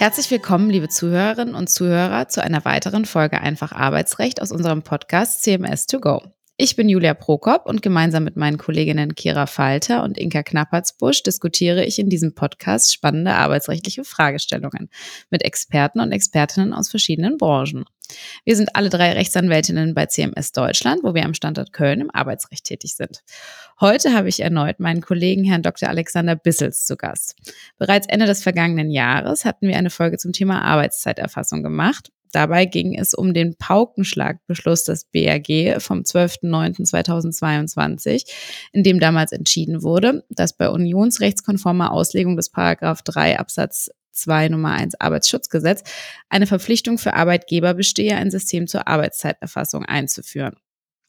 Herzlich willkommen, liebe Zuhörerinnen und Zuhörer, zu einer weiteren Folge Einfach Arbeitsrecht aus unserem Podcast CMS 2 Go. Ich bin Julia Prokop und gemeinsam mit meinen Kolleginnen Kira Falter und Inka Knappertsbusch diskutiere ich in diesem Podcast spannende arbeitsrechtliche Fragestellungen mit Experten und Expertinnen aus verschiedenen Branchen. Wir sind alle drei Rechtsanwältinnen bei CMS Deutschland, wo wir am Standort Köln im Arbeitsrecht tätig sind. Heute habe ich erneut meinen Kollegen Herrn Dr. Alexander Bissels zu Gast. Bereits Ende des vergangenen Jahres hatten wir eine Folge zum Thema Arbeitszeiterfassung gemacht Dabei ging es um den Paukenschlagbeschluss des BAG vom 12.09.2022, in dem damals entschieden wurde, dass bei unionsrechtskonformer Auslegung des Paragraph 3 Absatz 2 Nummer 1 Arbeitsschutzgesetz eine Verpflichtung für Arbeitgeber bestehe, ein System zur Arbeitszeiterfassung einzuführen.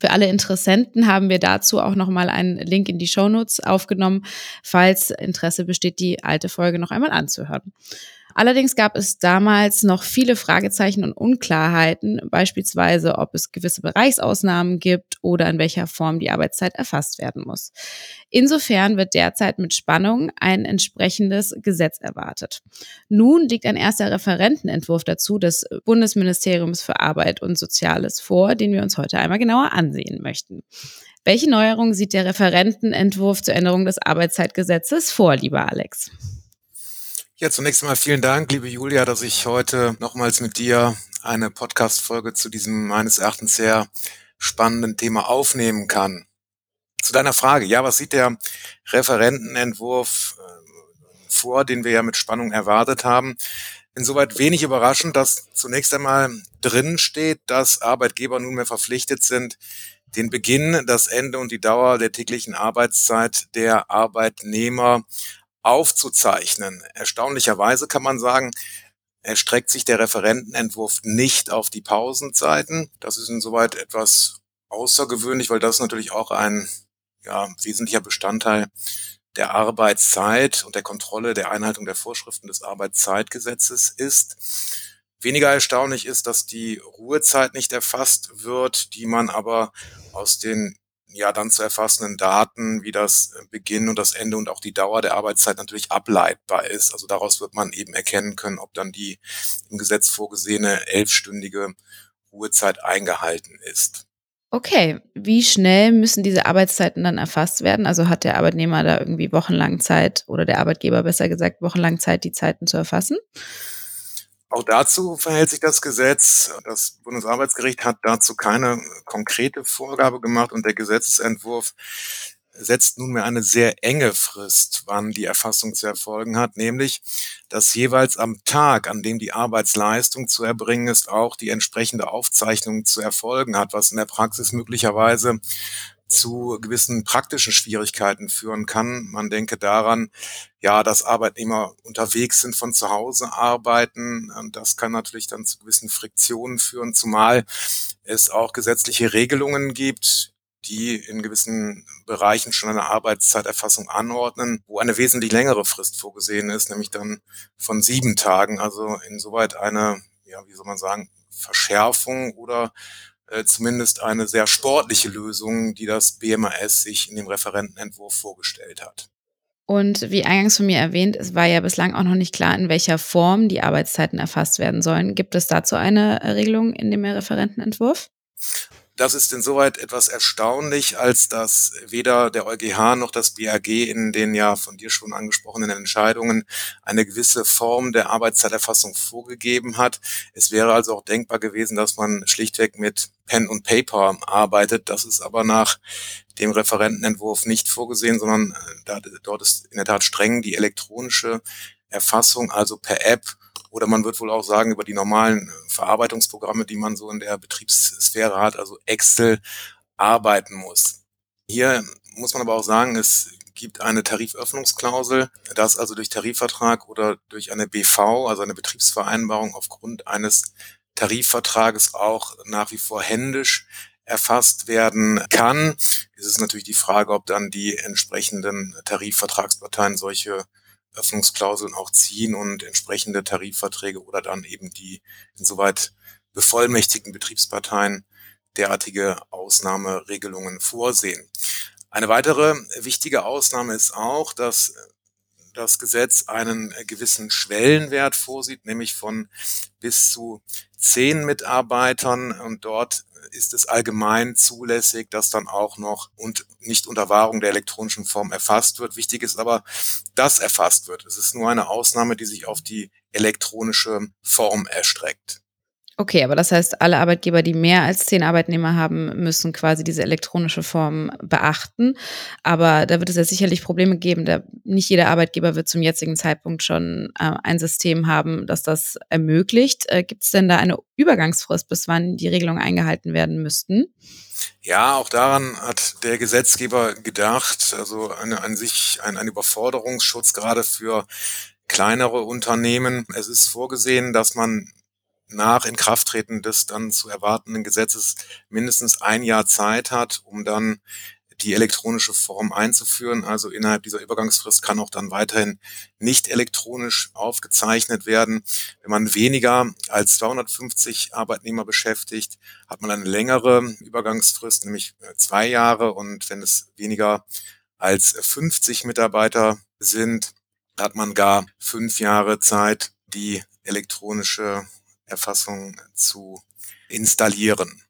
Für alle Interessenten haben wir dazu auch nochmal einen Link in die Shownotes aufgenommen, falls Interesse besteht, die alte Folge noch einmal anzuhören. Allerdings gab es damals noch viele Fragezeichen und Unklarheiten, beispielsweise ob es gewisse Bereichsausnahmen gibt oder in welcher Form die Arbeitszeit erfasst werden muss. Insofern wird derzeit mit Spannung ein entsprechendes Gesetz erwartet. Nun liegt ein erster Referentenentwurf dazu des Bundesministeriums für Arbeit und Soziales vor, den wir uns heute einmal genauer ansehen möchten. Welche Neuerungen sieht der Referentenentwurf zur Änderung des Arbeitszeitgesetzes vor, lieber Alex? Ja, zunächst einmal vielen Dank, liebe Julia, dass ich heute nochmals mit dir eine Podcast-Folge zu diesem meines Erachtens sehr spannenden Thema aufnehmen kann. Zu deiner Frage, ja, was sieht der Referentenentwurf äh, vor, den wir ja mit Spannung erwartet haben? Insoweit wenig überraschend, dass zunächst einmal drin steht, dass Arbeitgeber nunmehr verpflichtet sind, den Beginn, das Ende und die Dauer der täglichen Arbeitszeit der Arbeitnehmer aufzuzeichnen. Erstaunlicherweise kann man sagen, erstreckt sich der Referentenentwurf nicht auf die Pausenzeiten. Das ist insoweit etwas außergewöhnlich, weil das natürlich auch ein ja, wesentlicher Bestandteil der Arbeitszeit und der Kontrolle der Einhaltung der Vorschriften des Arbeitszeitgesetzes ist. Weniger erstaunlich ist, dass die Ruhezeit nicht erfasst wird, die man aber aus den ja dann zu erfassenden Daten, wie das Beginn und das Ende und auch die Dauer der Arbeitszeit natürlich ableitbar ist. Also daraus wird man eben erkennen können, ob dann die im Gesetz vorgesehene elfstündige Ruhezeit eingehalten ist. Okay, wie schnell müssen diese Arbeitszeiten dann erfasst werden? Also hat der Arbeitnehmer da irgendwie wochenlang Zeit oder der Arbeitgeber besser gesagt wochenlang Zeit, die Zeiten zu erfassen? Auch dazu verhält sich das Gesetz. Das Bundesarbeitsgericht hat dazu keine konkrete Vorgabe gemacht und der Gesetzesentwurf setzt nunmehr eine sehr enge Frist, wann die Erfassung zu erfolgen hat, nämlich, dass jeweils am Tag, an dem die Arbeitsleistung zu erbringen ist, auch die entsprechende Aufzeichnung zu erfolgen hat, was in der Praxis möglicherweise zu gewissen praktischen Schwierigkeiten führen kann. Man denke daran, ja, dass Arbeitnehmer unterwegs sind, von zu Hause arbeiten. Und das kann natürlich dann zu gewissen Friktionen führen, zumal es auch gesetzliche Regelungen gibt, die in gewissen Bereichen schon eine Arbeitszeiterfassung anordnen, wo eine wesentlich längere Frist vorgesehen ist, nämlich dann von sieben Tagen. Also insoweit eine, ja, wie soll man sagen, Verschärfung oder äh, zumindest eine sehr sportliche Lösung, die das BMAS sich in dem Referentenentwurf vorgestellt hat. Und wie eingangs von mir erwähnt, es war ja bislang auch noch nicht klar, in welcher Form die Arbeitszeiten erfasst werden sollen. Gibt es dazu eine Regelung in dem Referentenentwurf? Das ist insoweit etwas erstaunlich, als dass weder der EuGH noch das BAG in den ja von dir schon angesprochenen Entscheidungen eine gewisse Form der Arbeitszeiterfassung vorgegeben hat. Es wäre also auch denkbar gewesen, dass man schlichtweg mit Pen und Paper arbeitet. Das ist aber nach dem Referentenentwurf nicht vorgesehen, sondern äh, dort ist in der Tat streng die elektronische Erfassung, also per App oder man wird wohl auch sagen, über die normalen Verarbeitungsprogramme, die man so in der Betriebssphäre hat, also Excel, arbeiten muss. Hier muss man aber auch sagen, es gibt eine Tariföffnungsklausel, dass also durch Tarifvertrag oder durch eine BV, also eine Betriebsvereinbarung aufgrund eines Tarifvertrages auch nach wie vor händisch erfasst werden kann. Es ist natürlich die Frage, ob dann die entsprechenden Tarifvertragsparteien solche Öffnungsklauseln auch ziehen und entsprechende Tarifverträge oder dann eben die insoweit bevollmächtigten Betriebsparteien derartige Ausnahmeregelungen vorsehen. Eine weitere wichtige Ausnahme ist auch, dass das Gesetz einen gewissen Schwellenwert vorsieht, nämlich von bis zu zehn Mitarbeitern. Und dort ist es allgemein zulässig, dass dann auch noch und nicht unter Wahrung der elektronischen Form erfasst wird. Wichtig ist aber, dass erfasst wird. Es ist nur eine Ausnahme, die sich auf die elektronische Form erstreckt. Okay, aber das heißt, alle Arbeitgeber, die mehr als zehn Arbeitnehmer haben, müssen quasi diese elektronische Form beachten. Aber da wird es ja sicherlich Probleme geben. Da nicht jeder Arbeitgeber wird zum jetzigen Zeitpunkt schon äh, ein System haben, das das ermöglicht. Äh, Gibt es denn da eine Übergangsfrist, bis wann die Regelungen eingehalten werden müssten? Ja, auch daran hat der Gesetzgeber gedacht. Also eine, an sich ein, ein Überforderungsschutz gerade für kleinere Unternehmen. Es ist vorgesehen, dass man nach Inkrafttreten des dann zu erwartenden Gesetzes mindestens ein Jahr Zeit hat, um dann die elektronische Form einzuführen. Also innerhalb dieser Übergangsfrist kann auch dann weiterhin nicht elektronisch aufgezeichnet werden. Wenn man weniger als 250 Arbeitnehmer beschäftigt, hat man eine längere Übergangsfrist, nämlich zwei Jahre. Und wenn es weniger als 50 Mitarbeiter sind, hat man gar fünf Jahre Zeit, die elektronische Erfassung zu installieren.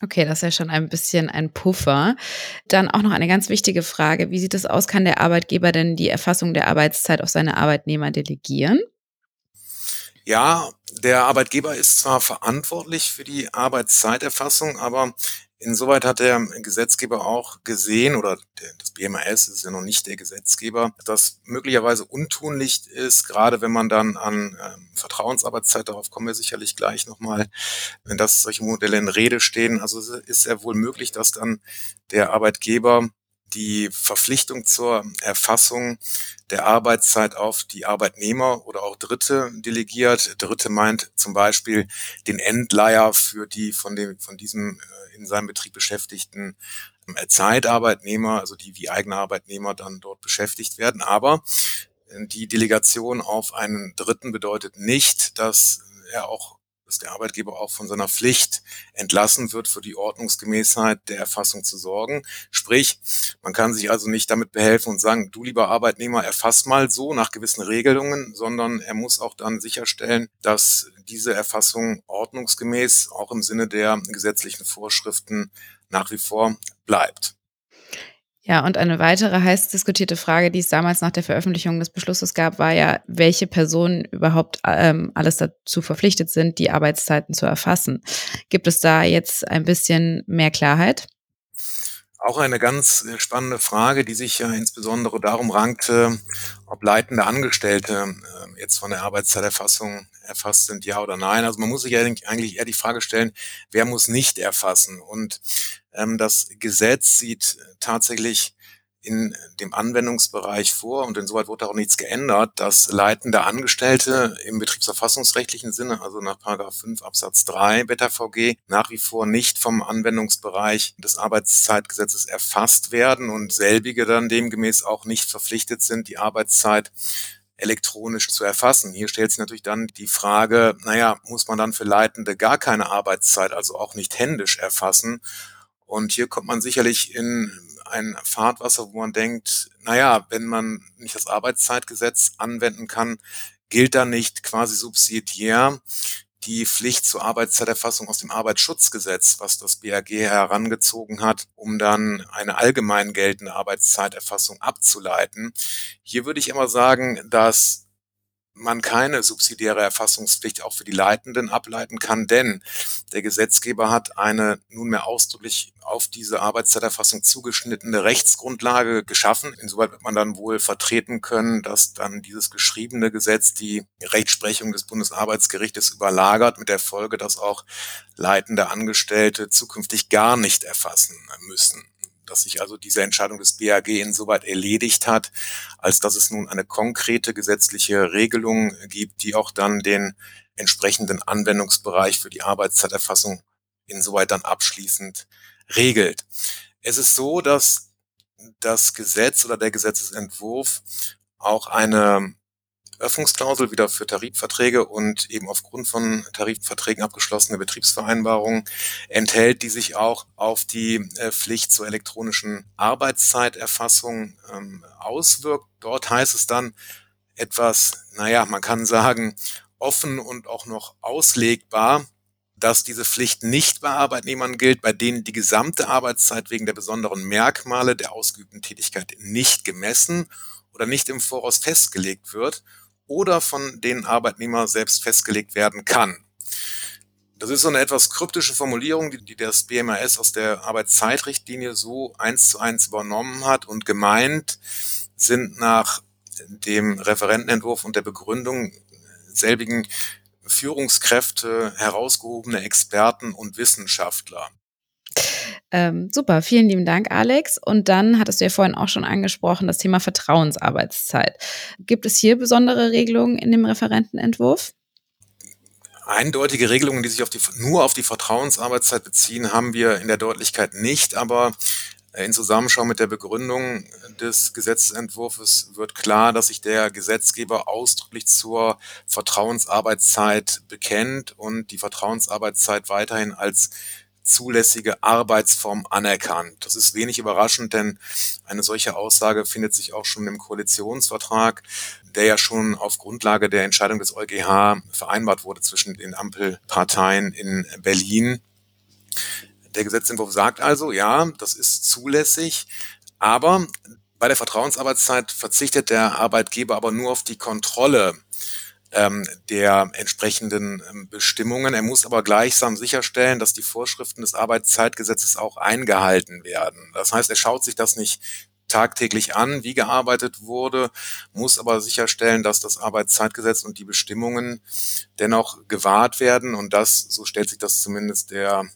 Okay, das ist ja schon ein bisschen ein Puffer. Dann auch noch eine ganz wichtige Frage. Wie sieht es aus? Kann der Arbeitgeber denn die Erfassung der Arbeitszeit auf seine Arbeitnehmer delegieren? Ja, der Arbeitgeber ist zwar verantwortlich für die Arbeitszeiterfassung, aber Insoweit hat der Gesetzgeber auch gesehen, oder das BMAS ist ja noch nicht der Gesetzgeber, dass möglicherweise untunlich ist, gerade wenn man dann an ähm, Vertrauensarbeitszeit, darauf kommen wir sicherlich gleich nochmal, wenn das solche Modelle in Rede stehen. Also ist ja wohl möglich, dass dann der Arbeitgeber die Verpflichtung zur Erfassung der Arbeitszeit auf die Arbeitnehmer oder auch Dritte delegiert. Dritte meint zum Beispiel den Endleiher für die von dem, von diesem äh, in seinem Betrieb beschäftigten äh, Zeitarbeitnehmer, also die wie eigene Arbeitnehmer dann dort beschäftigt werden. Aber äh, die Delegation auf einen Dritten bedeutet nicht, dass er auch dass der Arbeitgeber auch von seiner Pflicht entlassen wird, für die Ordnungsgemäßheit der Erfassung zu sorgen. Sprich, man kann sich also nicht damit behelfen und sagen, du lieber Arbeitnehmer, erfass mal so nach gewissen Regelungen, sondern er muss auch dann sicherstellen, dass diese Erfassung ordnungsgemäß auch im Sinne der gesetzlichen Vorschriften nach wie vor bleibt. Ja, und eine weitere heiß diskutierte Frage, die es damals nach der Veröffentlichung des Beschlusses gab, war ja, welche Personen überhaupt ähm, alles dazu verpflichtet sind, die Arbeitszeiten zu erfassen. Gibt es da jetzt ein bisschen mehr Klarheit? Auch eine ganz äh, spannende Frage, die sich ja insbesondere darum rankte, ob leitende Angestellte äh, jetzt von der Arbeitszeiterfassung erfasst sind, ja oder nein. Also man muss sich eigentlich eher die Frage stellen, wer muss nicht erfassen? Und ähm, das Gesetz sieht tatsächlich in dem Anwendungsbereich vor und insoweit wurde auch nichts geändert, dass leitende Angestellte im betriebsverfassungsrechtlichen Sinne, also nach 5 Absatz 3 BetterVG, nach wie vor nicht vom Anwendungsbereich des Arbeitszeitgesetzes erfasst werden und selbige dann demgemäß auch nicht verpflichtet sind, die Arbeitszeit elektronisch zu erfassen. Hier stellt sich natürlich dann die Frage, naja, muss man dann für Leitende gar keine Arbeitszeit, also auch nicht händisch erfassen? Und hier kommt man sicherlich in ein Fahrtwasser, wo man denkt, naja, wenn man nicht das Arbeitszeitgesetz anwenden kann, gilt da nicht quasi subsidiär die Pflicht zur Arbeitszeiterfassung aus dem Arbeitsschutzgesetz, was das BAG herangezogen hat, um dann eine allgemein geltende Arbeitszeiterfassung abzuleiten. Hier würde ich immer sagen, dass man keine subsidiäre Erfassungspflicht auch für die Leitenden ableiten kann, denn der Gesetzgeber hat eine nunmehr ausdrücklich auf diese Arbeitszeiterfassung zugeschnittene Rechtsgrundlage geschaffen. Insoweit wird man dann wohl vertreten können, dass dann dieses geschriebene Gesetz die Rechtsprechung des Bundesarbeitsgerichtes überlagert, mit der Folge, dass auch leitende Angestellte zukünftig gar nicht erfassen müssen dass sich also diese Entscheidung des BAG insoweit erledigt hat, als dass es nun eine konkrete gesetzliche Regelung gibt, die auch dann den entsprechenden Anwendungsbereich für die Arbeitszeiterfassung insoweit dann abschließend regelt. Es ist so, dass das Gesetz oder der Gesetzesentwurf auch eine Öffnungsklausel wieder für Tarifverträge und eben aufgrund von Tarifverträgen abgeschlossene Betriebsvereinbarungen enthält, die sich auch auf die äh, Pflicht zur elektronischen Arbeitszeiterfassung ähm, auswirkt. Dort heißt es dann etwas, naja, man kann sagen, offen und auch noch auslegbar, dass diese Pflicht nicht bei Arbeitnehmern gilt, bei denen die gesamte Arbeitszeit wegen der besonderen Merkmale der ausgeübten Tätigkeit nicht gemessen oder nicht im Voraus festgelegt wird oder von denen Arbeitnehmer selbst festgelegt werden kann. Das ist so eine etwas kryptische Formulierung, die, die das BMAS aus der Arbeitszeitrichtlinie so eins zu eins übernommen hat und gemeint sind nach dem Referentenentwurf und der Begründung selbigen Führungskräfte, herausgehobene Experten und Wissenschaftler. Ähm, super, vielen lieben Dank, Alex. Und dann hattest du ja vorhin auch schon angesprochen, das Thema Vertrauensarbeitszeit. Gibt es hier besondere Regelungen in dem Referentenentwurf? Eindeutige Regelungen, die sich auf die, nur auf die Vertrauensarbeitszeit beziehen, haben wir in der Deutlichkeit nicht, aber in Zusammenschau mit der Begründung des Gesetzentwurfs wird klar, dass sich der Gesetzgeber ausdrücklich zur Vertrauensarbeitszeit bekennt und die Vertrauensarbeitszeit weiterhin als zulässige Arbeitsform anerkannt. Das ist wenig überraschend, denn eine solche Aussage findet sich auch schon im Koalitionsvertrag, der ja schon auf Grundlage der Entscheidung des EuGH vereinbart wurde zwischen den Ampelparteien in Berlin. Der Gesetzentwurf sagt also, ja, das ist zulässig, aber bei der Vertrauensarbeitszeit verzichtet der Arbeitgeber aber nur auf die Kontrolle ähm, der entsprechenden ähm, Bestimmungen. Er muss aber gleichsam sicherstellen, dass die Vorschriften des Arbeitszeitgesetzes auch eingehalten werden. Das heißt, er schaut sich das nicht tagtäglich an, wie gearbeitet wurde, muss aber sicherstellen, dass das Arbeitszeitgesetz und die Bestimmungen dennoch gewahrt werden. Und das, so stellt sich das zumindest der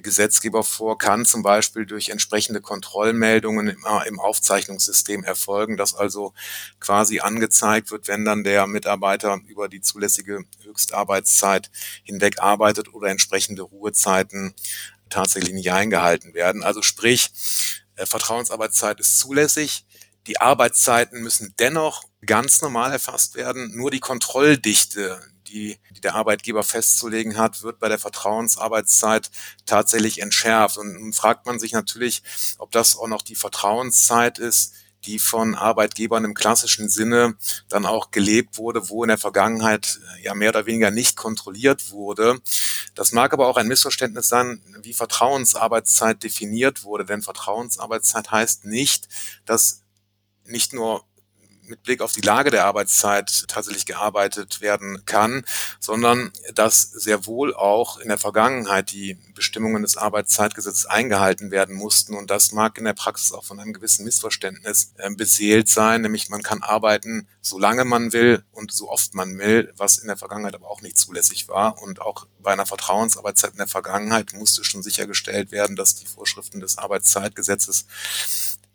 Gesetzgeber vor, kann zum Beispiel durch entsprechende Kontrollmeldungen im, äh, im, Aufzeichnungssystem erfolgen, dass also quasi angezeigt wird, wenn dann der Mitarbeiter über die zulässige Höchstarbeitszeit hinweg arbeitet oder entsprechende Ruhezeiten tatsächlich nicht eingehalten werden. Also sprich, äh, Vertrauensarbeitszeit ist zulässig. Die Arbeitszeiten müssen dennoch ganz normal erfasst werden. Nur die Kontrolldichte, die, die der Arbeitgeber festzulegen hat, wird bei der Vertrauensarbeitszeit tatsächlich entschärft. Und nun fragt man sich natürlich, ob das auch noch die Vertrauenszeit ist, die von Arbeitgebern im klassischen Sinne dann auch gelebt wurde, wo in der Vergangenheit äh, ja mehr oder weniger nicht kontrolliert wurde. Das mag aber auch ein Missverständnis sein, wie Vertrauensarbeitszeit definiert wurde, denn Vertrauensarbeitszeit heißt nicht, dass nicht nur mit Blick auf die Lage der Arbeitszeit tatsächlich gearbeitet werden kann, sondern dass sehr wohl auch in der Vergangenheit die Bestimmungen des Arbeitszeitgesetzes eingehalten werden mussten. Und das mag in der Praxis auch von einem gewissen Missverständnis äh, beseelt sein, nämlich man kann arbeiten, solange man will und so oft man will, was in der Vergangenheit aber auch nicht zulässig war. Und auch bei einer Vertrauensarbeitszeit in der Vergangenheit musste schon sichergestellt werden, dass die Vorschriften des Arbeitszeitgesetzes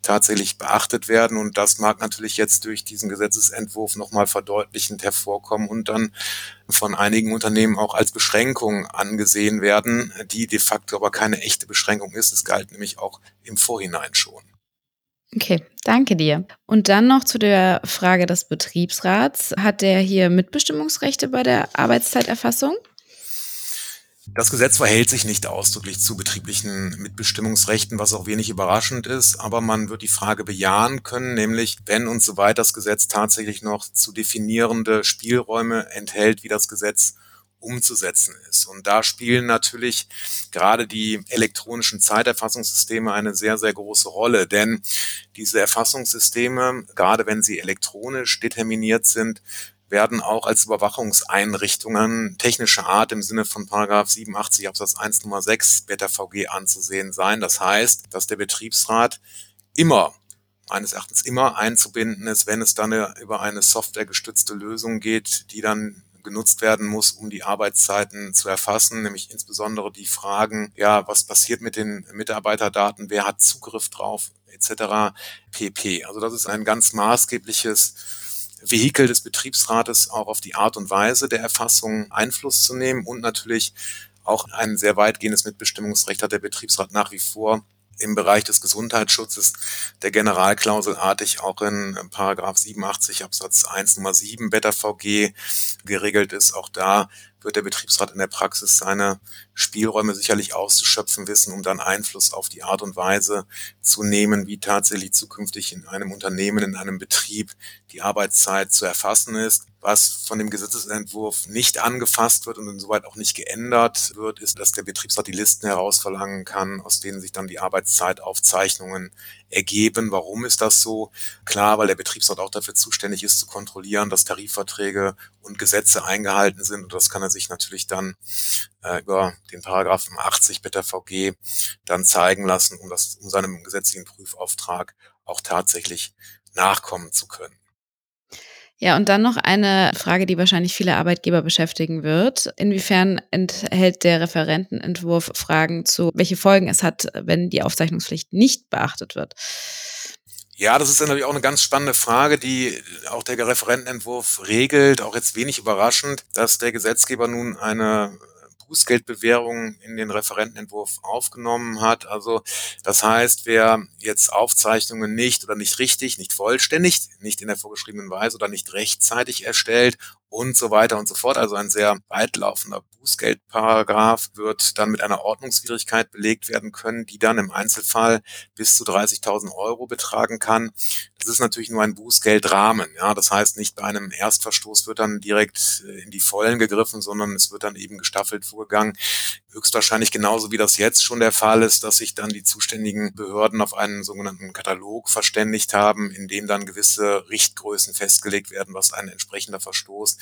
tatsächlich beachtet werden. Und das mag natürlich jetzt durch diesen Gesetzesentwurf nochmal verdeutlichend hervorkommen und dann von einigen Unternehmen auch als Beschränkung angesehen werden, die de facto aber keine echte Beschränkung ist. Es galt nämlich auch im Vorhinein schon. Okay, danke dir. Und dann noch zu der Frage des Betriebsrats. Hat der hier Mitbestimmungsrechte bei der Arbeitszeiterfassung? Das Gesetz verhält sich nicht ausdrücklich zu betrieblichen Mitbestimmungsrechten, was auch wenig überraschend ist, aber man wird die Frage bejahen können, nämlich wenn und soweit das Gesetz tatsächlich noch zu definierende Spielräume enthält, wie das Gesetz umzusetzen ist. Und da spielen natürlich gerade die elektronischen Zeiterfassungssysteme eine sehr, sehr große Rolle, denn diese Erfassungssysteme, gerade wenn sie elektronisch determiniert sind, werden auch als Überwachungseinrichtungen technischer Art im Sinne von Paragraph 87 Absatz 1 Nummer 6 Beta VG anzusehen sein. Das heißt, dass der Betriebsrat immer meines Erachtens immer einzubinden ist, wenn es dann über eine softwaregestützte Lösung geht, die dann genutzt werden muss, um die Arbeitszeiten zu erfassen, nämlich insbesondere die Fragen, ja, was passiert mit den Mitarbeiterdaten, wer hat Zugriff drauf, etc. pp. Also das ist ein ganz maßgebliches Vehikel des Betriebsrates auch auf die Art und Weise der Erfassung Einfluss zu nehmen und natürlich auch ein sehr weitgehendes Mitbestimmungsrecht hat der Betriebsrat nach wie vor im Bereich des Gesundheitsschutzes der Generalklauselartig auch in Paragraph 87 Absatz 1 Nummer 7 Beta VG geregelt ist. Auch da wird der Betriebsrat in der Praxis seine Spielräume sicherlich auszuschöpfen wissen, um dann Einfluss auf die Art und Weise zu nehmen, wie tatsächlich zukünftig in einem Unternehmen, in einem Betrieb die Arbeitszeit zu erfassen ist. Was von dem Gesetzesentwurf nicht angefasst wird und insoweit auch nicht geändert wird, ist, dass der Betriebsrat die Listen herausverlangen kann, aus denen sich dann die Arbeitszeitaufzeichnungen ergeben. Warum ist das so? Klar, weil der Betriebsrat auch dafür zuständig ist, zu kontrollieren, dass Tarifverträge und Gesetze eingehalten sind. Und das kann er sich natürlich dann äh, über den Paragraphen 80 Beta VG dann zeigen lassen, um das, um seinem gesetzlichen Prüfauftrag auch tatsächlich nachkommen zu können. Ja, und dann noch eine Frage, die wahrscheinlich viele Arbeitgeber beschäftigen wird. Inwiefern enthält der Referentenentwurf Fragen zu, welche Folgen es hat, wenn die Aufzeichnungspflicht nicht beachtet wird? Ja, das ist natürlich auch eine ganz spannende Frage, die auch der Referentenentwurf regelt. Auch jetzt wenig überraschend, dass der Gesetzgeber nun eine Bußgeldbewährung in den Referentenentwurf aufgenommen hat. Also das heißt, wer jetzt Aufzeichnungen nicht oder nicht richtig, nicht vollständig, nicht in der vorgeschriebenen Weise oder nicht rechtzeitig erstellt und so weiter und so fort. Also ein sehr weitlaufender Bußgeldparagraph wird dann mit einer Ordnungswidrigkeit belegt werden können, die dann im Einzelfall bis zu 30.000 Euro betragen kann. Das ist natürlich nur ein Bußgeldrahmen. Ja, das heißt, nicht bei einem Erstverstoß wird dann direkt äh, in die Vollen gegriffen, sondern es wird dann eben gestaffelt vorgegangen. Höchstwahrscheinlich genauso wie das jetzt schon der Fall ist, dass sich dann die zuständigen Behörden auf einen sogenannten Katalog verständigt haben, in dem dann gewisse Richtgrößen festgelegt werden, was ein entsprechender Verstoß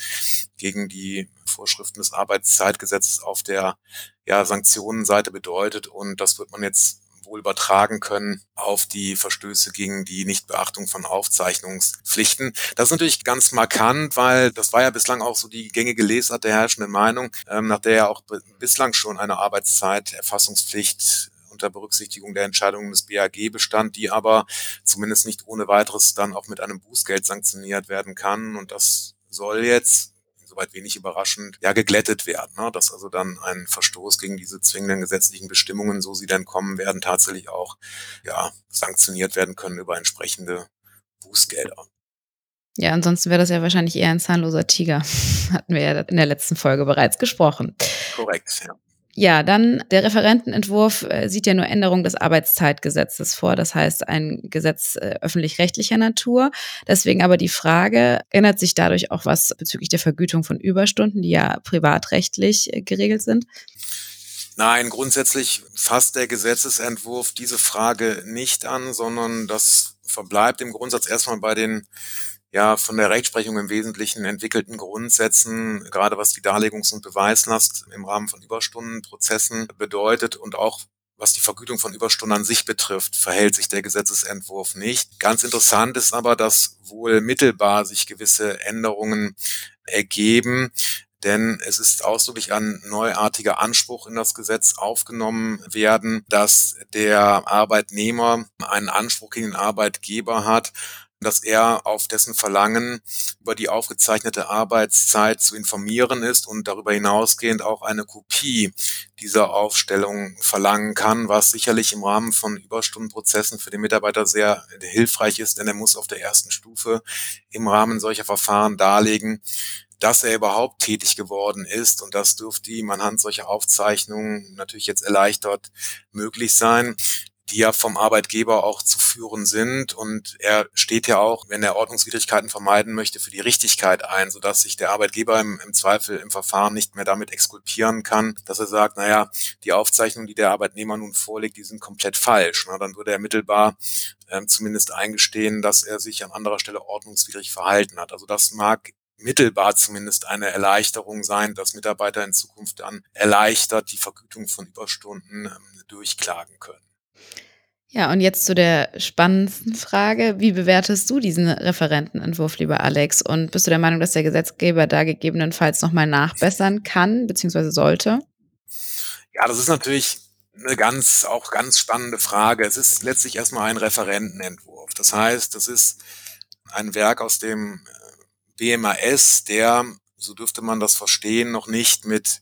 gegen die Vorschriften des Arbeitszeitgesetzes auf der ja, Sanktionenseite bedeutet. Und das wird man jetzt wohl übertragen können auf die Verstöße gegen die Nichtbeachtung von Aufzeichnungspflichten. Das ist natürlich ganz markant, weil das war ja bislang auch so die gängige Lesart der herrschenden Meinung, ähm, nach der ja auch bislang schon eine Arbeitszeiterfassungspflicht unter Berücksichtigung der Entscheidungen des BAG bestand, die aber zumindest nicht ohne weiteres dann auch mit einem Bußgeld sanktioniert werden kann. Und das soll jetzt soweit wenig überraschend, ja, geglättet werden. Ne? Dass also dann ein Verstoß gegen diese zwingenden gesetzlichen Bestimmungen, so sie denn kommen werden, tatsächlich auch ja, sanktioniert werden können über entsprechende Bußgelder. Ja, ansonsten wäre das ja wahrscheinlich eher ein zahnloser Tiger. Hatten wir ja in der letzten Folge bereits gesprochen. Korrekt, ja. Ja, dann der Referentenentwurf äh, sieht ja nur Änderung des Arbeitszeitgesetzes vor, das heißt ein Gesetz äh, öffentlich-rechtlicher Natur. Deswegen aber die Frage, ändert sich dadurch auch was bezüglich der Vergütung von Überstunden, die ja privatrechtlich äh, geregelt sind? Nein, grundsätzlich fasst der Gesetzesentwurf diese Frage nicht an, sondern das verbleibt im Grundsatz erstmal bei den ja von der Rechtsprechung im Wesentlichen entwickelten Grundsätzen, gerade was die Darlegungs- und Beweislast im Rahmen von Überstundenprozessen bedeutet und auch was die Vergütung von Überstunden an sich betrifft, verhält sich der Gesetzesentwurf nicht. Ganz interessant ist aber, dass wohl mittelbar sich gewisse Änderungen ergeben. Denn es ist ausdrücklich ein neuartiger Anspruch in das Gesetz aufgenommen werden, dass der Arbeitnehmer einen Anspruch gegen den Arbeitgeber hat, dass er auf dessen Verlangen über die aufgezeichnete Arbeitszeit zu informieren ist und darüber hinausgehend auch eine Kopie dieser Aufstellung verlangen kann, was sicherlich im Rahmen von Überstundenprozessen für den Mitarbeiter sehr hilfreich ist, denn er muss auf der ersten Stufe im Rahmen solcher Verfahren darlegen, dass er überhaupt tätig geworden ist. Und das dürfte ihm anhand solcher Aufzeichnungen natürlich jetzt erleichtert möglich sein die ja vom Arbeitgeber auch zu führen sind. Und er steht ja auch, wenn er Ordnungswidrigkeiten vermeiden möchte, für die Richtigkeit ein, sodass sich der Arbeitgeber im, im Zweifel im Verfahren nicht mehr damit exkulpieren kann, dass er sagt, naja, die Aufzeichnungen, die der Arbeitnehmer nun vorlegt, die sind komplett falsch. Na, dann würde er mittelbar ähm, zumindest eingestehen, dass er sich an anderer Stelle ordnungswidrig verhalten hat. Also das mag mittelbar zumindest eine Erleichterung sein, dass Mitarbeiter in Zukunft dann erleichtert die Vergütung von Überstunden ähm, durchklagen können. Ja, und jetzt zu der spannendsten Frage. Wie bewertest du diesen Referentenentwurf, lieber Alex? Und bist du der Meinung, dass der Gesetzgeber da gegebenenfalls nochmal nachbessern kann, beziehungsweise sollte? Ja, das ist natürlich eine ganz, auch ganz spannende Frage. Es ist letztlich erstmal ein Referentenentwurf. Das heißt, das ist ein Werk aus dem äh, BMAS, der, so dürfte man das verstehen, noch nicht mit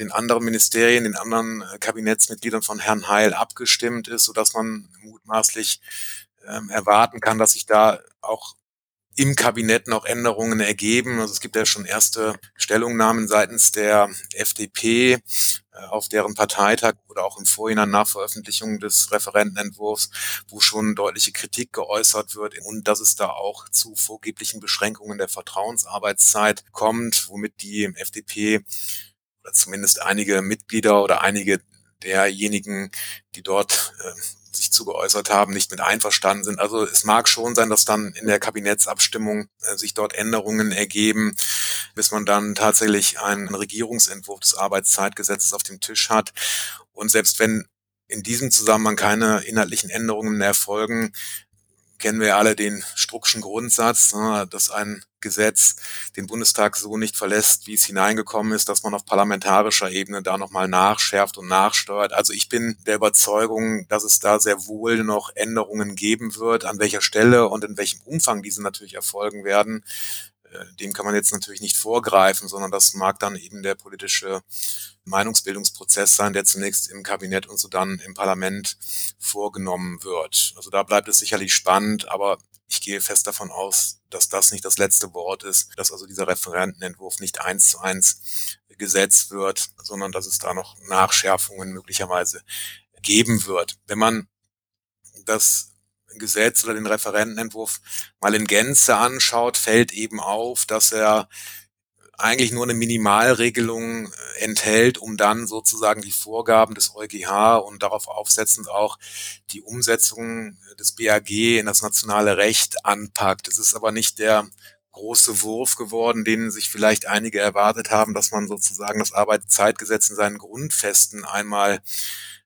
den anderen Ministerien, den anderen äh, Kabinettsmitgliedern von Herrn Heil abgestimmt ist, sodass man mutmaßlich ähm, erwarten kann, dass sich da auch im Kabinett noch Änderungen ergeben. Also es gibt ja schon erste Stellungnahmen seitens der FDP äh, auf deren Parteitag oder auch im Vorhinein nach Veröffentlichung des Referentenentwurfs, wo schon deutliche Kritik geäußert wird und dass es da auch zu vorgeblichen Beschränkungen der Vertrauensarbeitszeit kommt, womit die FDP oder zumindest einige Mitglieder oder einige derjenigen, die dort äh, sich zu geäußert haben, nicht mit einverstanden sind. Also es mag schon sein, dass dann in der Kabinettsabstimmung äh, sich dort Änderungen ergeben, bis man dann tatsächlich einen Regierungsentwurf des Arbeitszeitgesetzes auf dem Tisch hat. Und selbst wenn in diesem Zusammenhang keine inhaltlichen Änderungen erfolgen, kennen wir alle den Struckschen Grundsatz, ne, dass ein Gesetz den Bundestag so nicht verlässt, wie es hineingekommen ist, dass man auf parlamentarischer Ebene da nochmal nachschärft und nachsteuert. Also ich bin der Überzeugung, dass es da sehr wohl noch Änderungen geben wird, an welcher Stelle und in welchem Umfang diese natürlich erfolgen werden. Äh, dem kann man jetzt natürlich nicht vorgreifen, sondern das mag dann eben der politische Meinungsbildungsprozess sein, der zunächst im Kabinett und so dann im Parlament vorgenommen wird. Also da bleibt es sicherlich spannend, aber ich gehe fest davon aus, dass das nicht das letzte Wort ist, dass also dieser Referentenentwurf nicht eins zu eins gesetzt wird, sondern dass es da noch Nachschärfungen möglicherweise geben wird. Wenn man das Gesetz oder den Referentenentwurf mal in Gänze anschaut, fällt eben auf, dass er eigentlich nur eine Minimalregelung äh, enthält, um dann sozusagen die Vorgaben des EuGH und darauf aufsetzend auch die Umsetzung des BAG in das nationale Recht anpackt. Es ist aber nicht der große Wurf geworden, den sich vielleicht einige erwartet haben, dass man sozusagen das Arbeitszeitgesetz in seinen Grundfesten einmal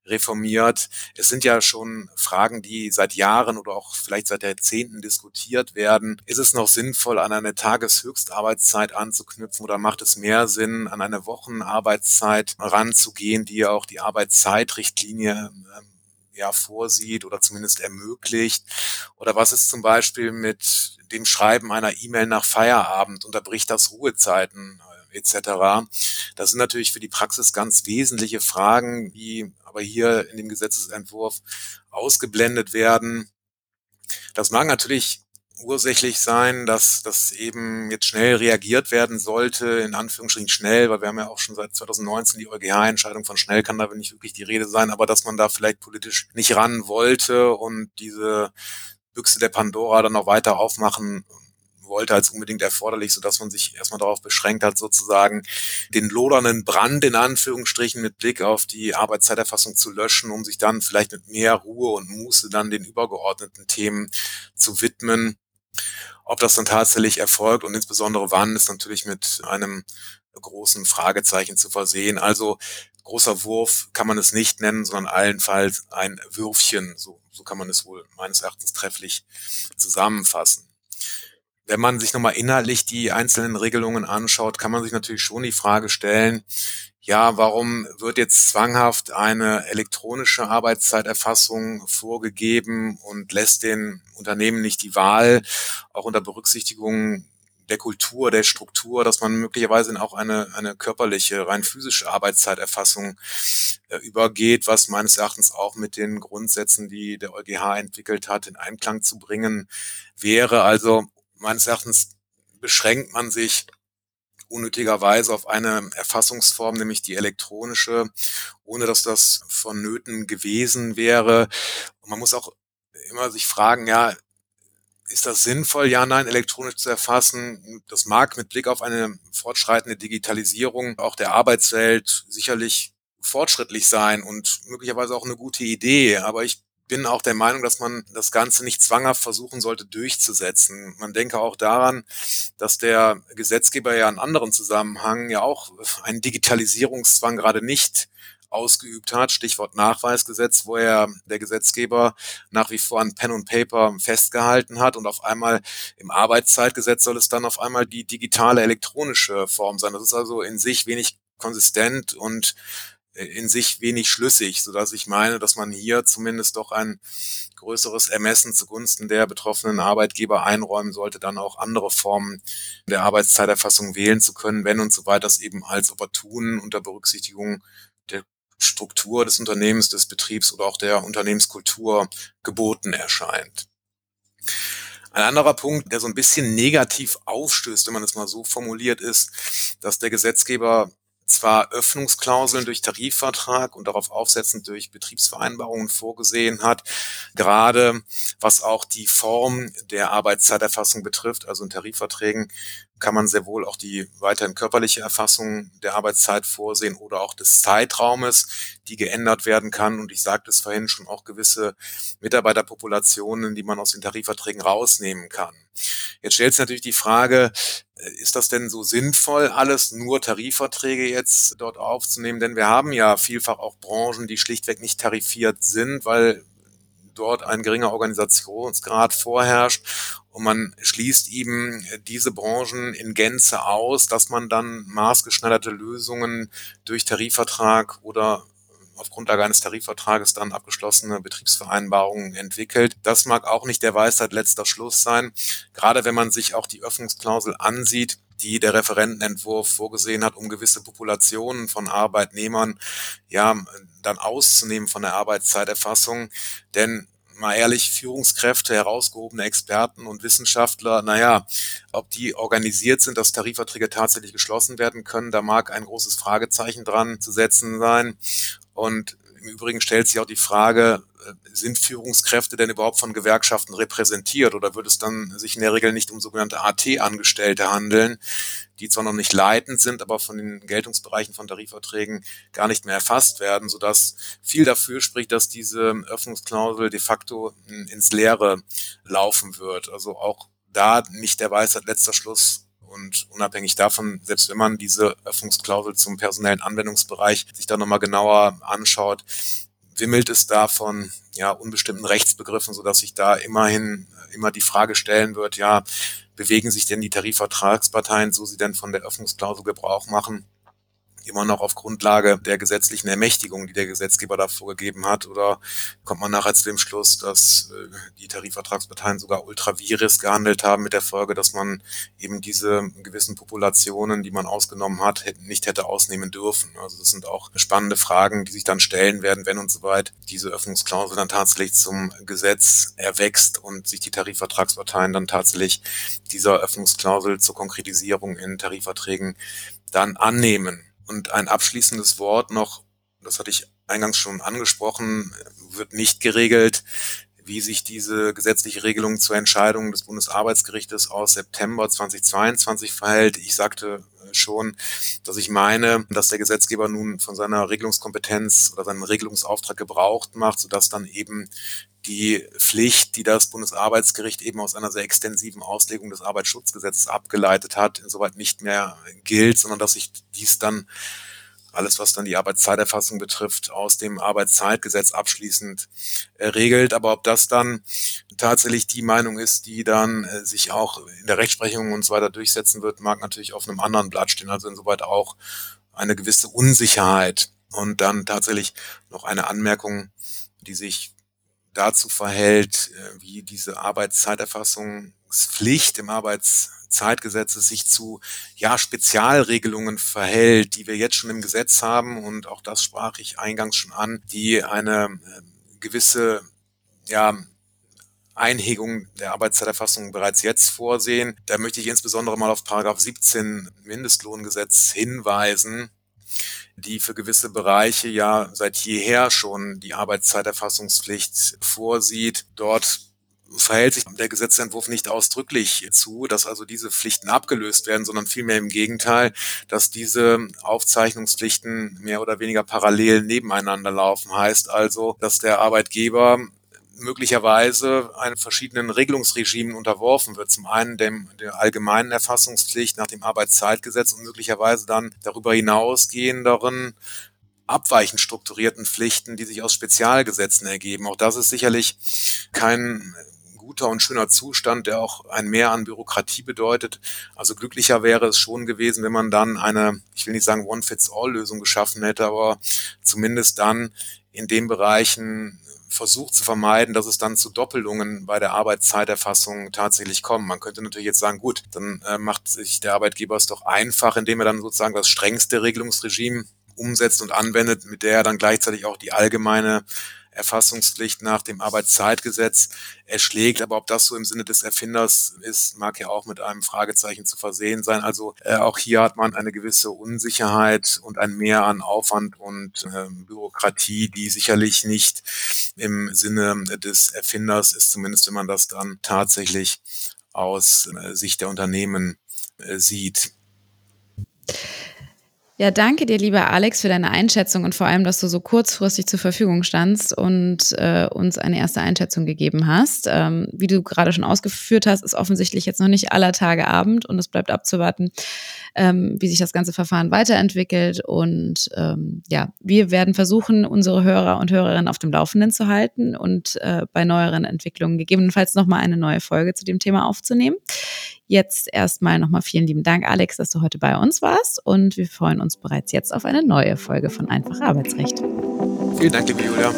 reformiert. Es sind ja schon Fragen, die seit Jahren oder auch vielleicht seit Jahrzehnten diskutiert werden. Ist es noch sinnvoll, an eine Tageshöchstarbeitszeit anzuknüpfen oder macht es mehr Sinn, an eine Wochenarbeitszeit ranzugehen, die ja auch die Arbeitszeitrichtlinie ähm, ja vorsieht oder zumindest ermöglicht? Oder was ist zum Beispiel mit dem Schreiben einer E-Mail nach Feierabend? Unterbricht das Ruhezeiten? etc. Das sind natürlich für die Praxis ganz wesentliche Fragen, die aber hier in dem Gesetzesentwurf ausgeblendet werden. Das mag natürlich ursächlich sein, dass das eben jetzt schnell reagiert werden sollte, in Anführungsstrichen schnell, weil wir haben ja auch schon seit 2019 die EuGH-Entscheidung von schnell kann da nicht wirklich die Rede sein, aber dass man da vielleicht politisch nicht ran wollte und diese Büchse der Pandora dann noch weiter aufmachen wollte als unbedingt erforderlich, sodass man sich erstmal darauf beschränkt hat, sozusagen den lodernden Brand in Anführungsstrichen mit Blick auf die Arbeitszeiterfassung zu löschen, um sich dann vielleicht mit mehr Ruhe und Muße dann den übergeordneten Themen zu widmen. Ob das dann tatsächlich erfolgt und insbesondere wann, ist natürlich mit einem großen Fragezeichen zu versehen. Also großer Wurf kann man es nicht nennen, sondern allenfalls ein Würfchen. So, so kann man es wohl meines Erachtens trefflich zusammenfassen. Wenn man sich nochmal inhaltlich die einzelnen Regelungen anschaut, kann man sich natürlich schon die Frage stellen, ja, warum wird jetzt zwanghaft eine elektronische Arbeitszeiterfassung vorgegeben und lässt den Unternehmen nicht die Wahl, auch unter Berücksichtigung der Kultur, der Struktur, dass man möglicherweise auch eine, eine körperliche, rein physische Arbeitszeiterfassung äh, übergeht, was meines Erachtens auch mit den Grundsätzen, die der EuGH entwickelt hat, in Einklang zu bringen wäre. Also meines Erachtens beschränkt man sich unnötigerweise auf eine Erfassungsform, nämlich die elektronische, ohne dass das vonnöten gewesen wäre. Und man muss auch immer sich fragen, ja, ist das sinnvoll, ja, nein, elektronisch zu erfassen? Das mag mit Blick auf eine fortschreitende Digitalisierung auch der Arbeitswelt sicherlich fortschrittlich sein und möglicherweise auch eine gute Idee. Aber ich bin auch der Meinung, dass man das Ganze nicht zwanghaft versuchen sollte durchzusetzen. Man denke auch daran, dass der Gesetzgeber ja in anderen Zusammenhängen ja auch einen Digitalisierungszwang gerade nicht ausgeübt hat, Stichwort Nachweisgesetz, wo er der Gesetzgeber nach wie vor an Pen und Paper festgehalten hat und auf einmal im Arbeitszeitgesetz soll es dann auf einmal die digitale elektronische Form sein. Das ist also in sich wenig konsistent und in sich wenig schlüssig, so dass ich meine, dass man hier zumindest doch ein größeres Ermessen zugunsten der betroffenen Arbeitgeber einräumen sollte, dann auch andere Formen der Arbeitszeiterfassung wählen zu können, wenn und so weiter das eben als opportun unter Berücksichtigung der Struktur des Unternehmens, des Betriebs oder auch der Unternehmenskultur geboten erscheint. Ein anderer Punkt, der so ein bisschen negativ aufstößt, wenn man es mal so formuliert, ist, dass der Gesetzgeber zwar Öffnungsklauseln durch Tarifvertrag und darauf aufsetzend durch Betriebsvereinbarungen vorgesehen hat, gerade was auch die Form der Arbeitszeiterfassung betrifft, also in Tarifverträgen kann man sehr wohl auch die weiterhin körperliche Erfassung der Arbeitszeit vorsehen oder auch des Zeitraumes, die geändert werden kann. Und ich sagte es vorhin schon auch gewisse Mitarbeiterpopulationen, die man aus den Tarifverträgen rausnehmen kann. Jetzt stellt sich natürlich die Frage, ist das denn so sinnvoll, alles nur Tarifverträge jetzt dort aufzunehmen? Denn wir haben ja vielfach auch Branchen, die schlichtweg nicht tarifiert sind, weil dort ein geringer Organisationsgrad vorherrscht und man schließt eben diese Branchen in Gänze aus, dass man dann maßgeschneiderte Lösungen durch Tarifvertrag oder auf Grundlage eines Tarifvertrages dann abgeschlossene Betriebsvereinbarungen entwickelt. Das mag auch nicht der Weisheit letzter Schluss sein, gerade wenn man sich auch die Öffnungsklausel ansieht, die der Referentenentwurf vorgesehen hat, um gewisse Populationen von Arbeitnehmern ja dann auszunehmen von der Arbeitszeiterfassung. Denn mal ehrlich, Führungskräfte, herausgehobene Experten und Wissenschaftler, naja, ob die organisiert sind, dass Tarifverträge tatsächlich geschlossen werden können, da mag ein großes Fragezeichen dran zu setzen sein. Und im Übrigen stellt sich auch die Frage, äh, sind Führungskräfte denn überhaupt von Gewerkschaften repräsentiert oder würde es dann sich in der Regel nicht um sogenannte AT-Angestellte handeln, die zwar noch nicht leitend sind, aber von den Geltungsbereichen von Tarifverträgen gar nicht mehr erfasst werden, sodass viel dafür spricht, dass diese Öffnungsklausel de facto ins Leere laufen wird. Also auch da nicht der Weisheit letzter Schluss und unabhängig davon, selbst wenn man diese Öffnungsklausel zum personellen Anwendungsbereich sich da nochmal genauer anschaut, wimmelt es da von ja, unbestimmten Rechtsbegriffen, sodass sich da immerhin immer die Frage stellen wird, ja, bewegen sich denn die Tarifvertragsparteien, so sie denn von der Öffnungsklausel Gebrauch machen, immer noch auf Grundlage der gesetzlichen Ermächtigung, die der Gesetzgeber da vorgegeben hat? Oder kommt man nachher zu dem Schluss, dass äh, die Tarifvertragsparteien sogar ultravirus gehandelt haben mit der Folge, dass man eben diese gewissen Populationen, die man ausgenommen hat, nicht hätte ausnehmen dürfen? Also das sind auch spannende Fragen, die sich dann stellen werden, wenn und soweit diese Öffnungsklausel dann tatsächlich zum Gesetz erwächst und sich die Tarifvertragsparteien dann tatsächlich dieser Öffnungsklausel zur Konkretisierung in Tarifverträgen dann annehmen. Und ein abschließendes Wort noch, das hatte ich eingangs schon angesprochen, wird nicht geregelt, wie sich diese gesetzliche Regelung zur Entscheidung des Bundesarbeitsgerichtes aus September 2022 verhält. Ich sagte schon, dass ich meine, dass der Gesetzgeber nun von seiner Regelungskompetenz oder seinem Regelungsauftrag gebraucht macht, sodass dann eben die Pflicht, die das Bundesarbeitsgericht eben aus einer sehr extensiven Auslegung des Arbeitsschutzgesetzes abgeleitet hat, insoweit nicht mehr gilt, sondern dass sich dies dann alles, was dann die Arbeitszeiterfassung betrifft, aus dem Arbeitszeitgesetz abschließend äh, regelt. Aber ob das dann tatsächlich die Meinung ist, die dann äh, sich auch in der Rechtsprechung und so weiter durchsetzen wird, mag natürlich auf einem anderen Blatt stehen. Also insoweit auch eine gewisse Unsicherheit. Und dann tatsächlich noch eine Anmerkung, die sich dazu verhält, äh, wie diese Arbeitszeiterfassungspflicht im Arbeitszeitgesetz sich zu ja, Spezialregelungen verhält, die wir jetzt schon im Gesetz haben. Und auch das sprach ich eingangs schon an, die eine äh, gewisse ja, Einhegung der Arbeitszeiterfassung bereits jetzt vorsehen. Da möchte ich insbesondere mal auf Paragraph 17 Mindestlohngesetz hinweisen, die für gewisse Bereiche ja seit jeher schon die Arbeitszeiterfassungspflicht vorsieht. Dort verhält sich der Gesetzentwurf nicht ausdrücklich zu, dass also diese Pflichten abgelöst werden, sondern vielmehr im Gegenteil, dass diese Aufzeichnungspflichten mehr oder weniger parallel nebeneinander laufen. Heißt also, dass der Arbeitgeber möglicherweise einem verschiedenen Regelungsregimen unterworfen wird. Zum einen dem, der allgemeinen Erfassungspflicht nach dem Arbeitszeitgesetz und möglicherweise dann darüber hinausgehenderen abweichend strukturierten Pflichten, die sich aus Spezialgesetzen ergeben. Auch das ist sicherlich kein guter und schöner Zustand, der auch ein Mehr an Bürokratie bedeutet. Also glücklicher wäre es schon gewesen, wenn man dann eine, ich will nicht sagen One-Fits-All-Lösung geschaffen hätte, aber zumindest dann in den Bereichen versucht zu vermeiden, dass es dann zu Doppelungen bei der Arbeitszeiterfassung tatsächlich kommt. Man könnte natürlich jetzt sagen, gut, dann äh, macht sich der Arbeitgeber es doch einfach, indem er dann sozusagen das strengste Regelungsregime umsetzt und anwendet, mit der er dann gleichzeitig auch die allgemeine Erfassungspflicht nach dem Arbeitszeitgesetz erschlägt. Aber ob das so im Sinne des Erfinders ist, mag ja auch mit einem Fragezeichen zu versehen sein. Also äh, auch hier hat man eine gewisse Unsicherheit und ein Mehr an Aufwand und äh, Bürokratie, die sicherlich nicht im Sinne des Erfinders ist, zumindest wenn man das dann tatsächlich aus äh, Sicht der Unternehmen äh, sieht. Ja, danke dir, lieber Alex, für deine Einschätzung und vor allem, dass du so kurzfristig zur Verfügung standst und äh, uns eine erste Einschätzung gegeben hast. Ähm, wie du gerade schon ausgeführt hast, ist offensichtlich jetzt noch nicht aller Tage Abend und es bleibt abzuwarten, ähm, wie sich das ganze Verfahren weiterentwickelt. Und ähm, ja, wir werden versuchen, unsere Hörer und Hörerinnen auf dem Laufenden zu halten und äh, bei neueren Entwicklungen gegebenenfalls nochmal eine neue Folge zu dem Thema aufzunehmen. Jetzt erstmal nochmal vielen lieben Dank, Alex, dass du heute bei uns warst und wir freuen uns bereits jetzt auf eine neue Folge von Einfach Arbeitsrecht. Vielen Dank, liebe Julia.